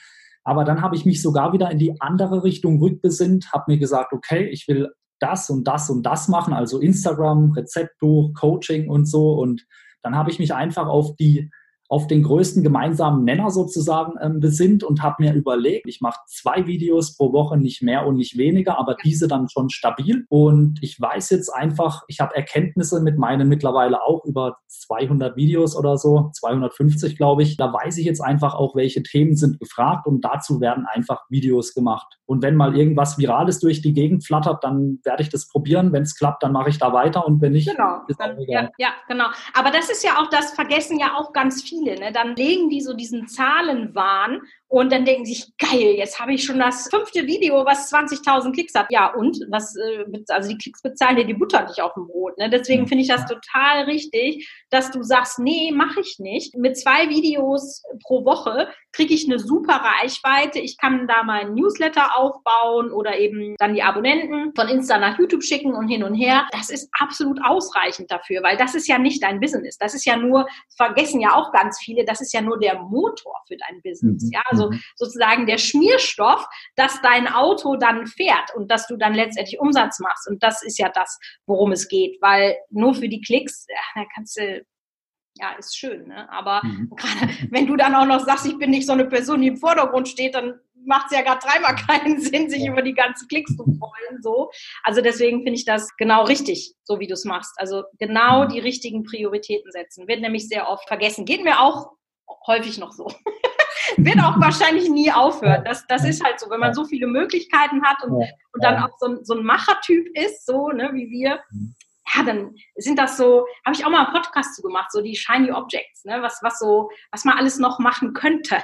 Aber dann habe ich mich sogar wieder in die andere Richtung rückbesinnt, habe mir gesagt, okay, ich will das und das und das machen, also Instagram, Rezeptbuch, Coaching und so. Und dann habe ich mich einfach auf die auf den größten gemeinsamen Nenner sozusagen ähm, besinnt und habe mir überlegt, ich mache zwei Videos pro Woche, nicht mehr und nicht weniger, aber diese dann schon stabil. Und ich weiß jetzt einfach, ich habe Erkenntnisse mit meinen mittlerweile auch über 200 Videos oder so, 250 glaube ich. Da weiß ich jetzt einfach auch, welche Themen sind gefragt und dazu werden einfach Videos gemacht. Und wenn mal irgendwas Virales durch die Gegend flattert, dann werde ich das probieren. Wenn es klappt, dann mache ich da weiter und wenn nicht, genau. ist auch egal. Ja, ja, genau. Aber das ist ja auch, das vergessen ja auch ganz viele ne? dann legen die so diesen Zahlenwahn und dann denken sich, geil, jetzt habe ich schon das fünfte Video, was 20.000 Klicks hat. Ja, und was, äh, also die Klicks bezahlen dir die Butter nicht auf dem Brot. Ne? Deswegen finde ich das total richtig, dass du sagst, nee, mache ich nicht. Mit zwei Videos pro Woche kriege ich eine super Reichweite. Ich kann da meinen Newsletter aufbauen oder eben dann die Abonnenten von Insta nach YouTube schicken und hin und her. Das ist absolut ausreichend dafür, weil das ist ja nicht dein Business. Das ist ja nur, vergessen ja auch ganz viele, das ist ja nur der Motor für dein Business. Mhm. Ja, also mhm. sozusagen der Schmierstoff, dass dein Auto dann fährt und dass du dann letztendlich Umsatz machst. Und das ist ja das, worum es geht, weil nur für die Klicks, ja, da kannst du ja, ist schön, ne? Aber mhm. gerade wenn du dann auch noch sagst, ich bin nicht so eine Person, die im Vordergrund steht, dann macht es ja gerade dreimal keinen Sinn, sich über die ganzen Klicks zu freuen. So. Also deswegen finde ich das genau richtig, so wie du es machst. Also genau mhm. die richtigen Prioritäten setzen. Wird nämlich sehr oft vergessen. Geht mir auch häufig noch so. wird auch wahrscheinlich nie aufhören. Das, das ist halt so, wenn man so viele Möglichkeiten hat und, und dann auch so, so ein Machertyp ist, so ne, wie wir, mhm. ja, dann sind das so, habe ich auch mal einen Podcast zu gemacht, so die Shiny Objects, ne, was, was so, was man alles noch machen könnte.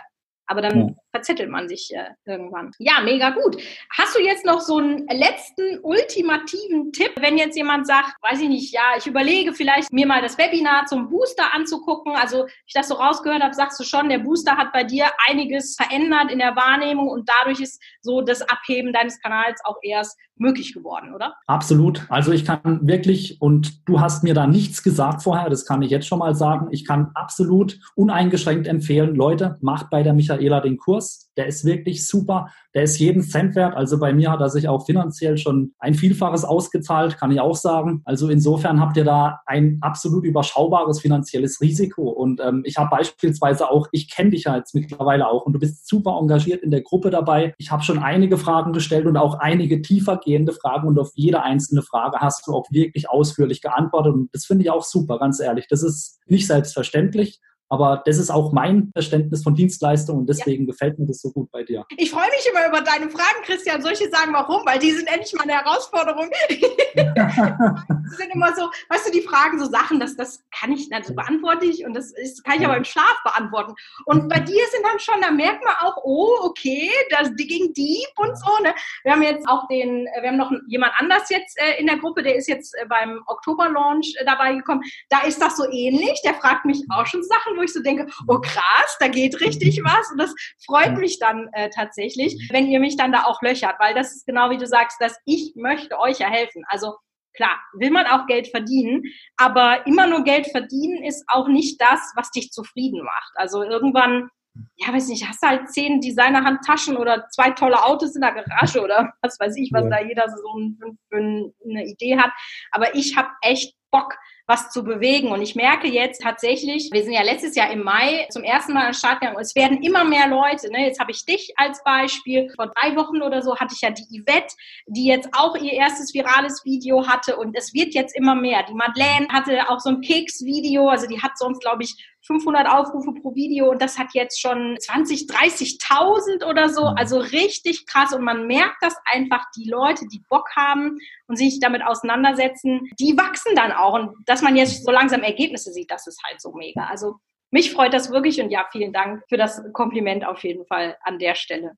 Aber dann. Verzettelt man sich äh, irgendwann. Ja, mega gut. Hast du jetzt noch so einen letzten ultimativen Tipp, wenn jetzt jemand sagt, weiß ich nicht, ja, ich überlege vielleicht mir mal das Webinar zum Booster anzugucken. Also, ich das so rausgehört habe, sagst du schon, der Booster hat bei dir einiges verändert in der Wahrnehmung und dadurch ist so das Abheben deines Kanals auch erst möglich geworden, oder? Absolut. Also ich kann wirklich, und du hast mir da nichts gesagt vorher, das kann ich jetzt schon mal sagen, ich kann absolut uneingeschränkt empfehlen, Leute, macht bei der Michaela den Kurs. Der ist wirklich super. Der ist jeden Cent wert. Also bei mir hat er sich auch finanziell schon ein Vielfaches ausgezahlt, kann ich auch sagen. Also insofern habt ihr da ein absolut überschaubares finanzielles Risiko. Und ähm, ich habe beispielsweise auch, ich kenne dich ja jetzt mittlerweile auch und du bist super engagiert in der Gruppe dabei. Ich habe schon einige Fragen gestellt und auch einige tiefergehende Fragen und auf jede einzelne Frage hast du auch wirklich ausführlich geantwortet. Und das finde ich auch super, ganz ehrlich. Das ist nicht selbstverständlich. Aber das ist auch mein Verständnis von Dienstleistung und deswegen ja. gefällt mir das so gut bei dir. Ich freue mich immer über deine Fragen, Christian. Solche sagen, warum? Weil die sind endlich mal eine Herausforderung. die sind immer so, weißt du, die Fragen so Sachen, das, das kann ich, also beantworte ich und das ist, kann ich aber im Schlaf beantworten. Und bei dir sind dann schon, da merkt man auch, oh, okay, das, die ging deep und so. Ne? Wir haben jetzt auch den, wir haben noch jemand anders jetzt äh, in der Gruppe, der ist jetzt äh, beim Oktober-Launch äh, dabei gekommen. Da ist das so ähnlich. Der fragt mich auch schon Sachen, wo ich so denke, oh krass, da geht richtig was. Und das freut mich dann äh, tatsächlich, wenn ihr mich dann da auch löchert, weil das ist genau wie du sagst, dass ich möchte euch ja helfen. Also klar, will man auch Geld verdienen, aber immer nur Geld verdienen ist auch nicht das, was dich zufrieden macht. Also irgendwann ja, weiß nicht, hast du halt zehn Designerhandtaschen oder zwei tolle Autos in der Garage oder was weiß ich, was ja. da jeder so ein, für eine Idee hat. Aber ich habe echt Bock, was zu bewegen. Und ich merke jetzt tatsächlich, wir sind ja letztes Jahr im Mai zum ersten Mal an den Start gegangen und es werden immer mehr Leute. Ne? Jetzt habe ich dich als Beispiel. Vor drei Wochen oder so hatte ich ja die Yvette, die jetzt auch ihr erstes virales Video hatte und es wird jetzt immer mehr. Die Madeleine hatte auch so ein Keks-Video, also die hat sonst, glaube ich, 500 Aufrufe pro Video und das hat jetzt schon 20, 30.000 oder so. Mhm. Also richtig krass und man merkt das einfach, die Leute, die Bock haben und sich damit auseinandersetzen, die wachsen dann auch und dass man jetzt so langsam Ergebnisse sieht, das ist halt so mega. Also mich freut das wirklich und ja, vielen Dank für das Kompliment auf jeden Fall an der Stelle.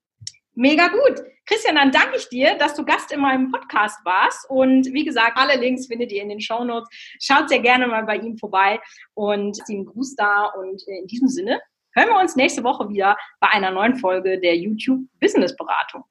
Mega gut. Christian, dann danke ich dir, dass du Gast in meinem Podcast warst. Und wie gesagt, alle Links findet ihr in den Show Notes. Schaut sehr gerne mal bei ihm vorbei und ihm Gruß da. Und in diesem Sinne hören wir uns nächste Woche wieder bei einer neuen Folge der YouTube Business Beratung.